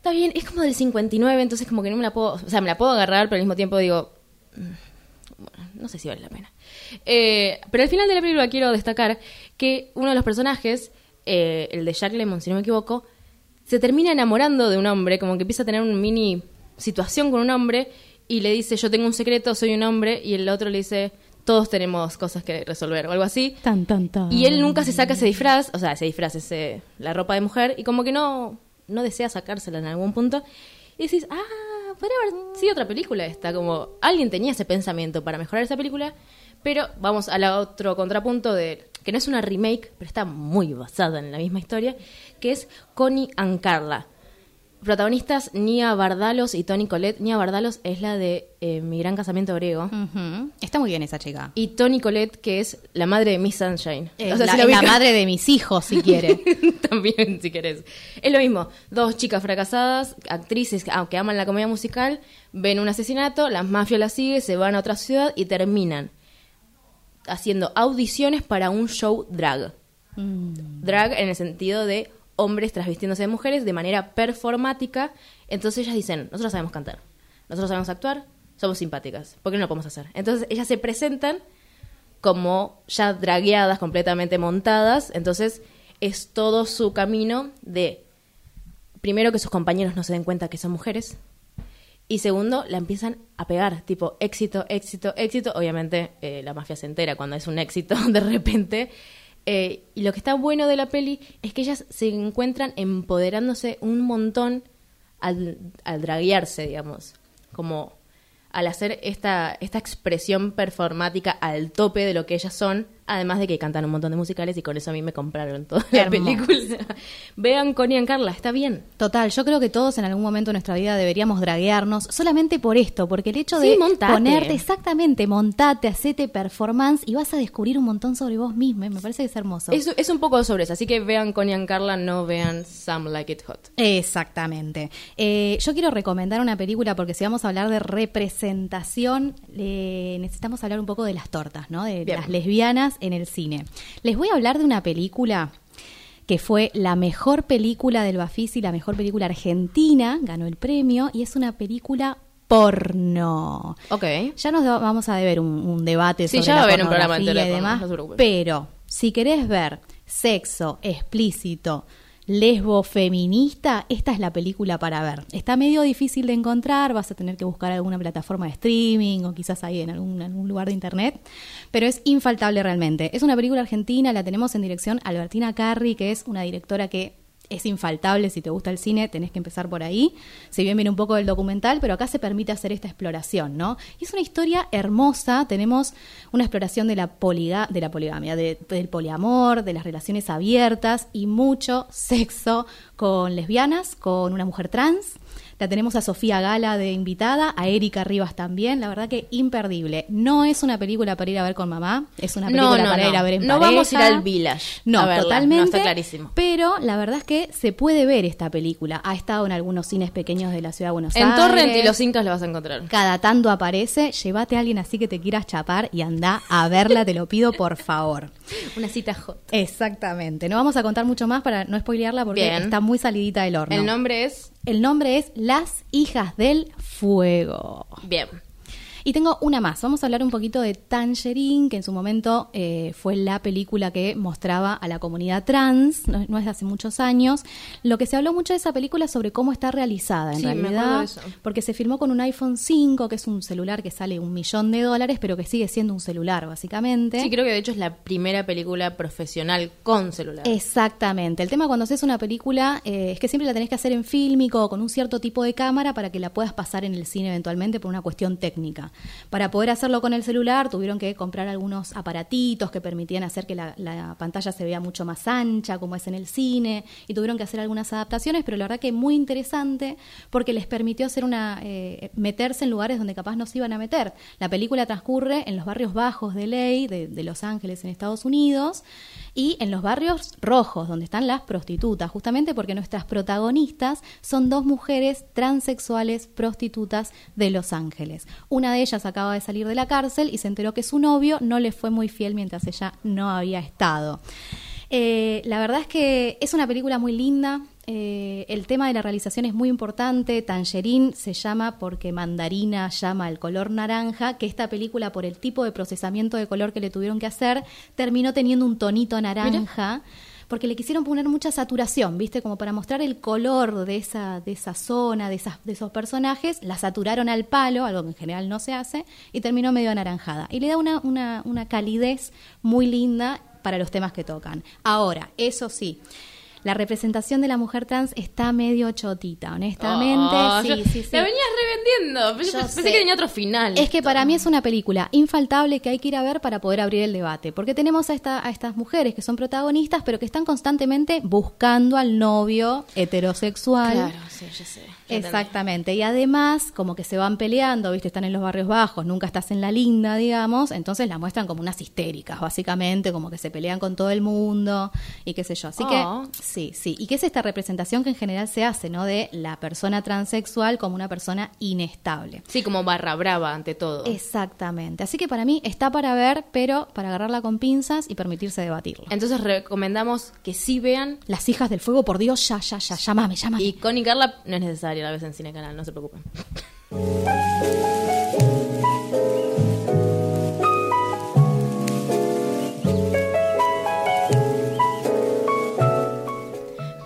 está bien, es como del 59, entonces como que no me la puedo, o sea, me la puedo agarrar, pero al mismo tiempo digo, mm, bueno, no sé si vale la pena. Eh, pero al final de la película quiero destacar que uno de los personajes, eh, el de Jack Lemmon, si no me equivoco, se termina enamorando de un hombre, como que empieza a tener un mini situación con un hombre y le dice, yo tengo un secreto, soy un hombre, y el otro le dice, todos tenemos cosas que resolver, o algo así. Tan, tan, tan. Y él nunca se saca ese disfraz, o sea, ese disfraz, ese, la ropa de mujer, y como que no, no desea sacársela en algún punto. Y decís, ah, podría haber sido otra película esta, como alguien tenía ese pensamiento para mejorar esa película, pero vamos al otro contrapunto de que no es una remake, pero está muy basada en la misma historia, que es Connie and Carla. Protagonistas Nia Bardalos y Tony Colette. Nia Bardalos es la de eh, Mi Gran Casamiento Griego. Está muy bien esa chica. Y Tony Colette, que es la madre de Miss Sunshine. Es O sea, la, si la es la ubicas- madre de mis hijos, si quiere. También, si querés. Es lo mismo. Dos chicas fracasadas, actrices ah, que aman la comedia musical, ven un asesinato, las mafias las siguen, se van a otra ciudad y terminan haciendo audiciones para un show drag. Drag en el sentido de hombres trasvistiéndose de mujeres de manera performática. Entonces ellas dicen, nosotros sabemos cantar, nosotros sabemos actuar, somos simpáticas, ¿por qué no lo podemos hacer? Entonces ellas se presentan como ya dragueadas, completamente montadas. Entonces es todo su camino de, primero, que sus compañeros no se den cuenta que son mujeres. Y segundo, la empiezan a pegar, tipo éxito, éxito, éxito. Obviamente eh, la mafia se entera cuando es un éxito de repente. Eh, y lo que está bueno de la peli es que ellas se encuentran empoderándose un montón al, al draguearse, digamos. Como al hacer esta, esta expresión performática al tope de lo que ellas son, además de que cantan un montón de musicales y con eso a mí me compraron toda la Hermoso. película. Vean Connie and Carla, está bien. Total, yo creo que todos en algún momento de nuestra vida deberíamos draguearnos solamente por esto, porque el hecho de ponerte exactamente, montate, hacete performance y vas a descubrir un montón sobre vos mismo. Me parece que es hermoso. Es, es un poco sobre eso, así que vean Connie and Carla, no vean Some Like It Hot. Exactamente. Eh, yo quiero recomendar una película porque si vamos a hablar de representación, eh, necesitamos hablar un poco de las tortas, ¿no? De las lesbianas en el cine. Les voy a hablar de una película que fue la mejor película del Bafisi, la mejor película argentina, ganó el premio y es una película porno. Ok. Ya nos vamos a deber un, un debate Sí, sobre ya va la a haber un programa y demás, no pero si querés ver sexo explícito, lesbo feminista, esta es la película para ver. Está medio difícil de encontrar, vas a tener que buscar alguna plataforma de streaming o quizás ahí en algún, algún lugar de internet, pero es infaltable realmente. Es una película argentina, la tenemos en dirección Albertina Carri, que es una directora que es infaltable, si te gusta el cine, tenés que empezar por ahí. Si bien viene un poco del documental, pero acá se permite hacer esta exploración, ¿no? Y es una historia hermosa, tenemos una exploración de la, de la poligamia, de- del poliamor, de las relaciones abiertas y mucho sexo con lesbianas, con una mujer trans. La tenemos a Sofía Gala de invitada, a Erika Rivas también, la verdad que imperdible. No es una película para ir a ver con mamá, es una película No, no, para no. ir a ver en No pareja. vamos a ir al Village No, a verla, totalmente. no, está clarísimo. Pero la verdad es que se puede ver esta película. Ha estado en algunos cines pequeños de la ciudad de Buenos En Aires. Torrent y Los Incas lo vas a encontrar. Cada tanto aparece, llévate a alguien así que te quieras chapar y anda a verla, te lo pido por favor. Una cita hot. Exactamente. No vamos a contar mucho más para no spoilearla porque Bien. está muy salidita del horno. El nombre es... El nombre es Las Hijas del Fuego. Bien. Y tengo una más. Vamos a hablar un poquito de Tangerine, que en su momento eh, fue la película que mostraba a la comunidad trans, no, no es de hace muchos años. Lo que se habló mucho de esa película es sobre cómo está realizada, en Sí, realidad, porque se filmó con un iPhone 5, que es un celular que sale un millón de dólares, pero que sigue siendo un celular, básicamente. Sí, creo que de hecho es la primera película profesional con celular. Exactamente. El tema cuando haces una película eh, es que siempre la tenés que hacer en fílmico o con un cierto tipo de cámara para que la puedas pasar en el cine eventualmente por una cuestión técnica. Para, poder hacerlo con el celular tuvieron que comprar algunos aparatitos que permitían hacer que la, la pantalla se vea mucho más ancha, como es en el cine, y tuvieron que hacer algunas adaptaciones, pero la verdad que muy interesante porque les permitió hacer una eh, meterse en lugares donde capaz no se iban a meter. La película transcurre en los barrios bajos de ley de, de Los Ángeles en Estados Unidos y en los barrios rojos, donde están las prostitutas, justamente porque nuestras protagonistas son dos mujeres transexuales prostitutas de Los Ángeles. Una de ellas acaba de salir de la cárcel y se enteró que su novio no le fue muy fiel mientras ella no había estado. Eh, la verdad es que es una película muy linda. eh, el tema de la realización es muy importante. Tangerine se llama porque mandarina llama el color naranja, que esta película, por el tipo de procesamiento de color que le tuvieron que hacer, terminó teniendo un tonito naranja. Porque le quisieron poner mucha saturación, ¿viste? Como para mostrar el color de esa, de esa zona, de, esas, de esos personajes. La saturaron al palo, algo que en general no se hace, y terminó medio anaranjada. Y le da una, una, una calidez muy linda para los temas que tocan. Ahora, eso sí, la representación de la mujer trans está medio chotita, honestamente. Oh, sí, yo- sí, sí. La venías revendiendo. Yo Yo pensé sé. que tenía otro final. Es que para mí es una película infaltable que hay que ir a ver para poder abrir el debate, porque tenemos a, esta- a estas mujeres que son protagonistas, pero que están constantemente buscando al novio heterosexual. Claro, sí, ya sé. Exactamente, y además como que se van peleando, viste, están en los barrios bajos, nunca estás en la linda, digamos, entonces la muestran como unas histéricas, básicamente, como que se pelean con todo el mundo y qué sé yo. Así Oh. que sí, sí, y que es esta representación que en general se hace, ¿no? De la persona transexual como una persona inestable. Sí, como barra brava ante todo. Exactamente, así que para mí está para ver, pero para agarrarla con pinzas y permitirse debatirlo. Entonces recomendamos que sí vean. Las hijas del fuego, por Dios, ya, ya, ya, llámame, llámame. Y Connie Carla no es necesario la vez en Cine Canal, no se preocupen.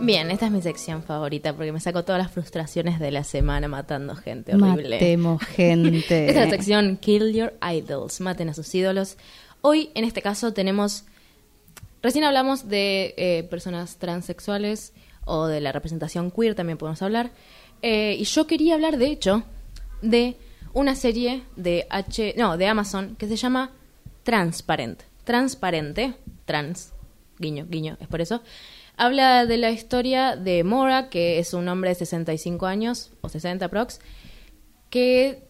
Bien, esta es mi sección favorita porque me saco todas las frustraciones de la semana matando gente horrible. Matemos gente. Esta es la sección Kill Your Idols, maten a sus ídolos. Hoy, en este caso, tenemos... Recién hablamos de eh, personas transexuales o de la representación queer, también podemos hablar. Eh, y yo quería hablar, de hecho, de una serie de H... No, de Amazon que se llama Transparent. Transparente. Trans. Guiño, guiño, es por eso. Habla de la historia de Mora, que es un hombre de 65 años, o 60 prox, que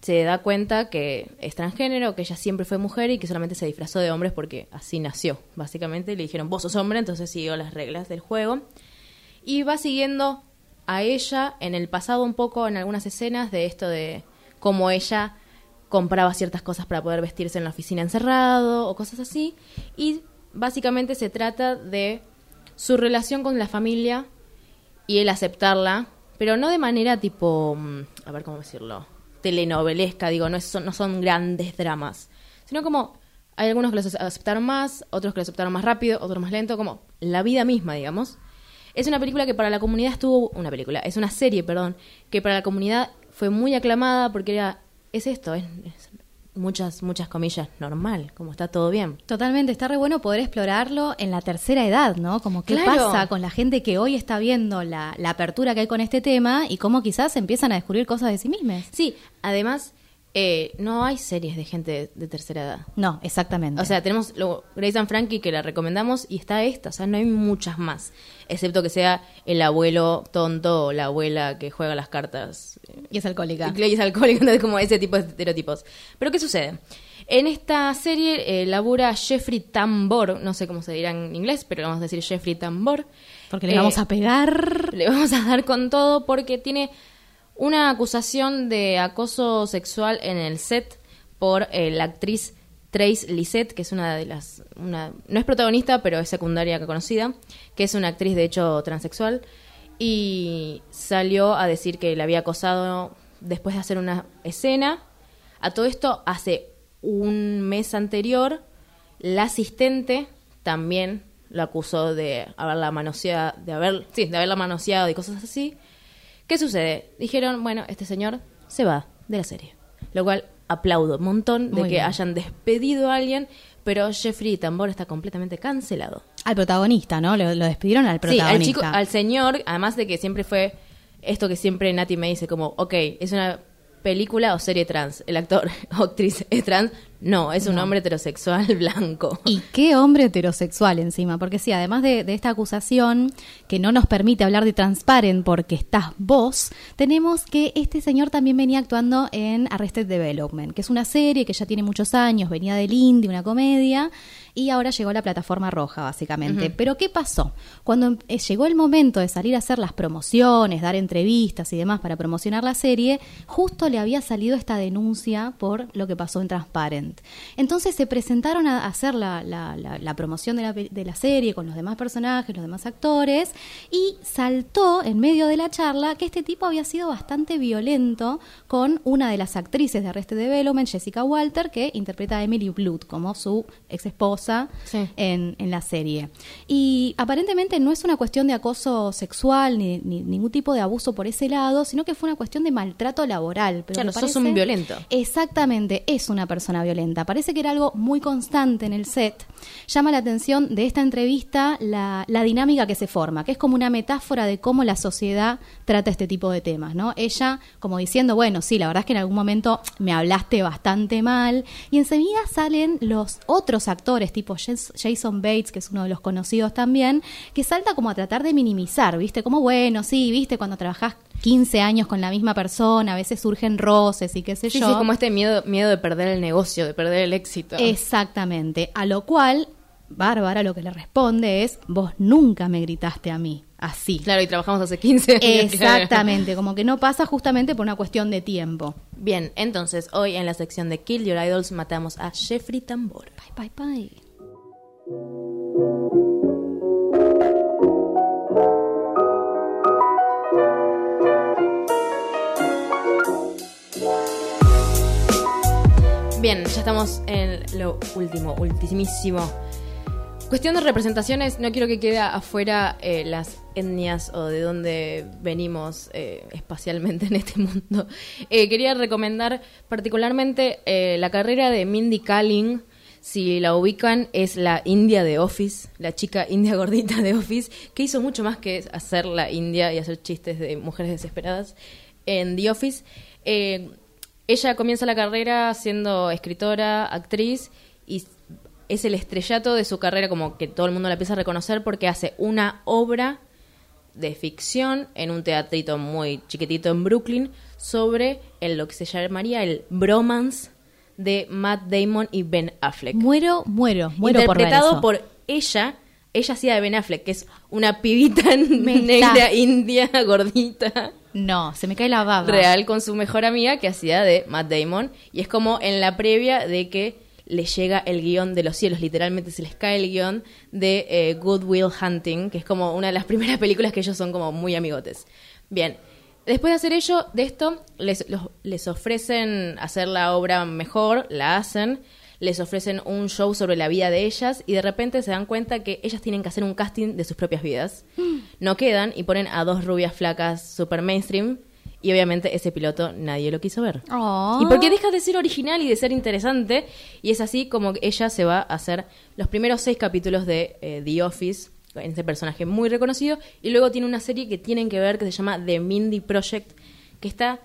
se da cuenta que es transgénero, que ella siempre fue mujer y que solamente se disfrazó de hombres porque así nació, básicamente. Le dijeron, vos sos hombre, entonces siguió las reglas del juego. Y va siguiendo a ella en el pasado un poco, en algunas escenas, de esto de cómo ella compraba ciertas cosas para poder vestirse en la oficina encerrado o cosas así. Y básicamente se trata de su relación con la familia y el aceptarla, pero no de manera tipo, mm, a ver cómo decirlo, telenovelesca, digo, no, es- son, no son grandes dramas, sino como hay algunos que los aceptaron más, otros que los aceptaron más rápido, otros más lento, como la vida misma, digamos. Es una película que para la comunidad estuvo, una película, es una serie, perdón, que para la comunidad fue muy aclamada porque era, es esto, es, es muchas, muchas comillas, normal, como está todo bien. Totalmente, está re bueno poder explorarlo en la tercera edad, ¿no? Como qué Claro. pasa con la gente que hoy está viendo la, la apertura que hay con este tema y cómo quizás empiezan a descubrir cosas de sí mismas. Sí, además, eh, no hay series de gente de, de tercera edad. No, exactamente. O sea, tenemos lo, Grace and Frankie que la recomendamos y está esta, o sea, no hay muchas más, excepto que sea el abuelo tonto o la abuela que juega las cartas eh, y es alcohólica. y es alcohólico, entonces como ese tipo de estereotipos. Pero ¿qué sucede? En esta serie eh, labura Jeffrey Tambor, no sé cómo se dirá en inglés, pero vamos a decir Jeffrey Tambor. Porque le Eh, vamos a pegar. le vamos a dar con todo porque tiene una acusación de acoso sexual en el set por eh, la actriz Trace Lisette, que es una de las... Una, no es protagonista, pero es secundaria conocida, que es una actriz de hecho transexual, y salió a decir que le había acosado después de hacer una escena. A todo esto, hace un mes anterior, la asistente también lo acusó de haberla manoseado, de haber, sí, de haberla manoseado y cosas así. ¿Qué sucede? Dijeron, bueno, este señor se va de la serie. Lo cual aplaudo un montón de Muy que bien. hayan despedido a alguien, pero Jeffrey Tambor está completamente cancelado. Al protagonista, ¿no? Lo, lo despidieron al Sí, protagonista. al chico, al señor, además de que siempre fue esto que siempre Nati me dice, como, ok, es una película o serie trans. El actor o actriz es trans. No, es un hombre heterosexual blanco. Y qué hombre heterosexual encima, porque sí, además de, de esta acusación que no nos permite hablar de Transparent porque estás vos, tenemos que este señor también venía actuando en Arrested Development, que es una serie que ya tiene muchos años, venía del indie, una comedia, y ahora llegó a la plataforma roja, básicamente. Pero ¿qué pasó? Cuando eh, llegó el momento de salir a hacer las promociones, dar entrevistas y demás para promocionar la serie, justo le había salido esta denuncia por lo que pasó en Transparent. Entonces se presentaron a hacer la, la- la- la promoción de la, pe- de la serie con los demás personajes, los demás actores, y saltó en medio de la charla que este tipo había sido bastante violento con una de las actrices de Arrested Development, Jessica Walter, que interpreta a Emily Blood como su ex esposa Sí. en, en la serie. Y aparentemente no es una cuestión de acoso sexual ni, ni ningún tipo de abuso por ese lado, sino que fue una cuestión de maltrato laboral. Pero Claro, sos parece- un violento. Exactamente, es una persona violenta. Parece que era algo muy constante en el set. Llama la atención de esta entrevista la, la dinámica que se forma, que es como una metáfora de cómo la sociedad trata este tipo de temas, ¿no? Ella como diciendo, bueno, sí, la verdad es que en algún momento me hablaste bastante mal. Y enseguida salen los otros actores, tipo Jas- Jason Bates, que es uno de los conocidos también, que salta como a tratar de minimizar, ¿viste? Como, bueno, sí, ¿viste? Cuando trabajás 15 años con la misma persona, a veces surgen roces y qué sé Sí, yo. sí, como este miedo, miedo de perder el negocio, de perder el éxito. Exactamente. A lo cual, Bárbara lo que le responde es, vos nunca me gritaste a mí. Así. Claro, y trabajamos hace 15 años. claro. Exactamente, como que no pasa justamente por una cuestión de tiempo. Bien, entonces hoy en la sección de Kill Your Idols matamos a Jeffrey Tambor. Bye, bye, bye. Bien, ya estamos en lo último, ultimísimo. Cuestión de representaciones, no quiero que quede afuera eh, las etnias o de dónde venimos eh, espacialmente en este mundo. Eh, quería recomendar particularmente la carrera de Mindy Kaling. Si la ubican, es la india de Office, la chica india gordita de Office, que hizo mucho más que hacer la india y hacer chistes de mujeres desesperadas en The Office. Ella comienza la carrera siendo escritora, actriz y es el estrellato de su carrera como que todo el mundo la empieza a reconocer porque hace una obra de ficción en un teatrito muy chiquitito en Brooklyn sobre el, lo que se llamaría el bromance de Matt Damon y Ben Affleck. Muero, muero, muero por ver Interpretado eso. por ella, ella hacía de Ben Affleck, que es una pibita negra, india, gordita No, se me cae la baba. real con su mejor amiga que hacía de Matt Damon y es como en la previa de que le llega el guion de los cielos, literalmente se les cae el guion de eh, Good Will Hunting, que es como una de las primeras películas que ellos son como muy amigotes. Bien, después de hacer ello, de esto, les, los- les ofrecen hacer la obra mejor, la hacen, les ofrecen un show sobre la vida de ellas y de repente se dan cuenta que ellas tienen que hacer un casting de sus propias vidas. No quedan y ponen a dos rubias flacas super mainstream y obviamente ese piloto nadie lo quiso ver. Oh. Y porque deja de ser original y de ser interesante y es así como ella se va a hacer los primeros seis capítulos de eh, The Office en ese personaje muy reconocido y luego tiene una serie que tienen que ver que se llama The Mindy Project que está,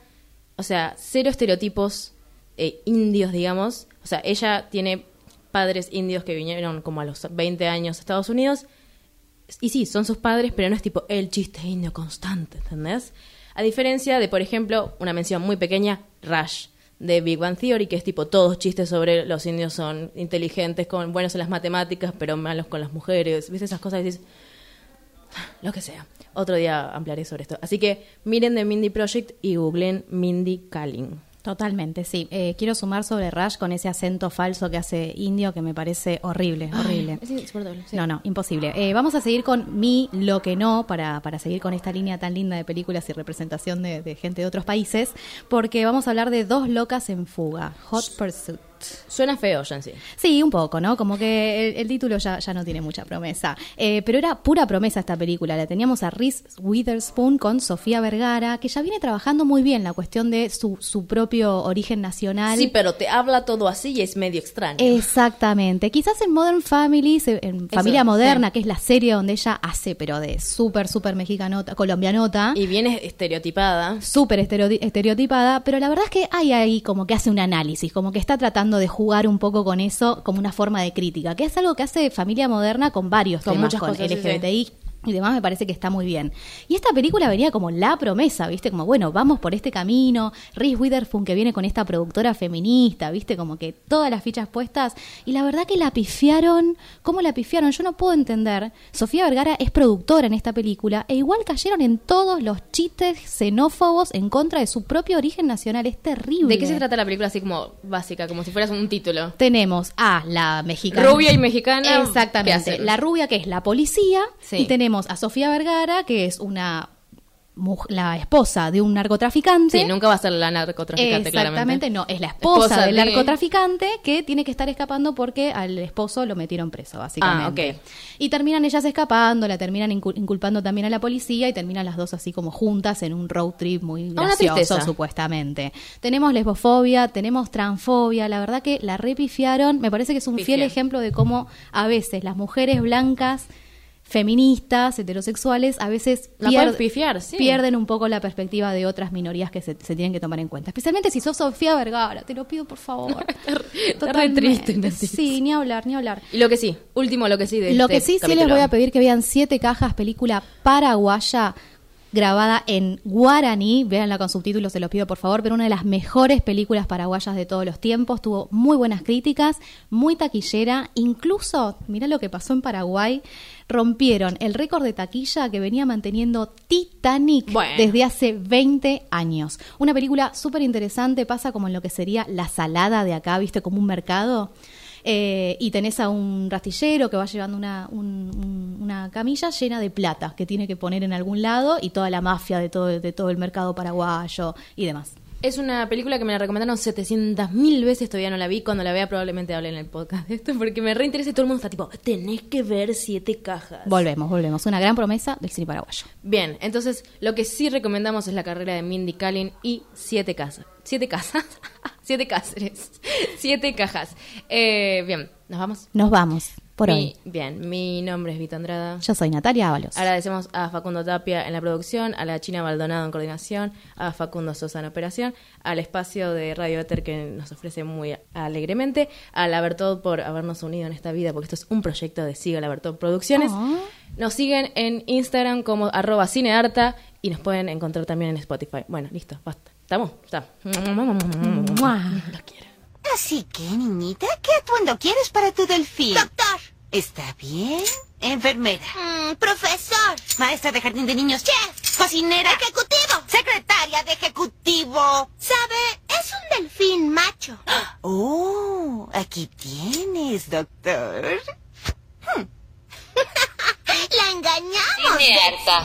o sea, cero estereotipos eh, indios, digamos. O sea, ella tiene padres indios que vinieron como a los 20 años a Estados Unidos. Y sí, son sus padres, pero no es tipo el chiste indio constante, ¿entendés? A diferencia de, por ejemplo, una mención muy pequeña, Rush, de Big Bang Theory, que es tipo todos chistes sobre los indios son inteligentes, con buenos en las matemáticas, pero malos con las mujeres. ¿Viste esas cosas? Y dices, lo que sea. Otro día ampliaré sobre esto. Así que miren The Mindy Project y googlen Mindy Kaling. Totalmente, sí. Eh, quiero sumar sobre Rush con ese acento falso que hace indio que me parece horrible, horrible. Es insoportable. sí. No, no, imposible. Eh, vamos a seguir con mi lo que no para, para seguir con esta línea tan linda de películas y representación de, de gente de otros países, porque vamos a hablar de dos locas en fuga, Hot Pursuit. Suena feo ya en sí. Sí, un poco, ¿no? Como que el, el título ya, ya no tiene mucha promesa. Eh, pero era pura promesa esta película. La teníamos a Reese Witherspoon con Sofía Vergara, que ya viene trabajando muy bien la cuestión de su, su propio origen nacional. Sí, pero te habla todo así y es medio extraño. Exactamente. Quizás en Modern Family, en Familia Eso, Moderna, sí. que es la serie donde ella hace, pero de súper, súper mexicanota, colombianota. Y viene estereotipada. súper estereo- estereotipada, pero la verdad es que hay ahí como que hace un análisis, como que está tratando de jugar un poco con eso como una forma de crítica, que es algo que hace Familia Moderna con varios Con temas, con cosas, sí, LGBTI. Y demás me parece que está muy bien. Y esta película venía como la promesa, ¿viste? Como, bueno, vamos por este camino. Reese Witherspoon que viene con esta productora feminista, ¿viste? Como que todas las fichas puestas. Y la verdad que la pifiaron. ¿Cómo la pifiaron? Yo no puedo entender. Sofía Vergara es productora en esta película e igual cayeron en todos los chistes xenófobos en contra de su propio origen nacional. Es terrible. ¿De qué se trata la película así como básica, como si fueras un título? Tenemos a la mexicana. Rubia y mexicana. ¿qué Exactamente. La rubia que es la policía. Sí. Y tenemos a Sofía Vergara, que es una la esposa de un narcotraficante. Sí, nunca va a ser la narcotraficante, Exactamente, claramente. no, es la esposa, Esposa del de- narcotraficante que tiene que estar escapando porque al esposo lo metieron preso, básicamente. Ah, ok. Y terminan ellas escapando, la terminan incu- inculpando también a la policía y terminan las dos así como juntas en un road trip muy Ah, gracioso, supuestamente. Tenemos lesbofobia, tenemos transfobia, la verdad que la repifiaron, me parece que es un fiel ejemplo de cómo a veces las mujeres blancas feministas, heterosexuales, a veces La pier- pueden pifiar, sí. pierden un poco la perspectiva de otras minorías que se, se tienen que tomar en cuenta. Especialmente si sos Sofía Vergara, te lo pido por favor. Está re triste. Sí, ni hablar, ni hablar. Y lo que sí, último lo que sí de Lo este que sí, sí les voy a pedir que vean Siete Cajas, película paraguaya grabada en guaraní, véanla con subtítulos, se los pido por favor, pero una de las mejores películas paraguayas de todos los tiempos, tuvo muy buenas críticas, muy taquillera, incluso, mirá lo que pasó en Paraguay, rompieron el récord de taquilla que venía manteniendo Titanic Bueno. desde hace 20 años. Una película súper interesante, pasa como en lo que sería la salada de acá, viste, como un mercado. Eh, y tenés a un rastillero que va llevando una, un- un- una camilla llena de plata que tiene que poner en algún lado y toda la mafia de todo, de todo el mercado paraguayo y demás. Es una película que me la recomendaron 700 mil veces, todavía no la vi. Cuando la vea probablemente hable en el podcast de esto, porque me reinteresa y todo el mundo está tipo, tenés que ver siete cajas. Volvemos, volvemos. Una gran promesa del cine paraguayo. Bien, entonces lo que sí recomendamos es la carrera de Mindy Kaling y siete casas. ¿Siete casas? siete cáceres. siete cajas. Eh, bien, ¿nos vamos? Nos vamos por Mi- hoy. Bien, mi nombre es Vita Andrada. Yo soy Natalia Ábalos. Agradecemos a Facundo Tapia en la producción, a la China Baldonado en coordinación, a Facundo Sosa en operación, al espacio de Radio Éter que nos ofrece muy alegremente, a la Bertod por habernos unido en esta vida, porque esto es un proyecto de Siga la Bertod Producciones. Ah. Nos siguen en Instagram como arroba cinearta y nos pueden encontrar también en Spotify. Bueno, listo, basta. Estamos, está. Lo quiero. Así que, niñita, ¿qué atuendo quieres para tu delfín? Doctor. ¿Está bien? Enfermera. Mm, profesor. Maestra de jardín de niños. Chef. Cocinera. Ejecutivo. Secretaria de ejecutivo. ¿Sabe? Es un delfín macho. Oh, aquí tienes, doctor. La engañamos. Inierta.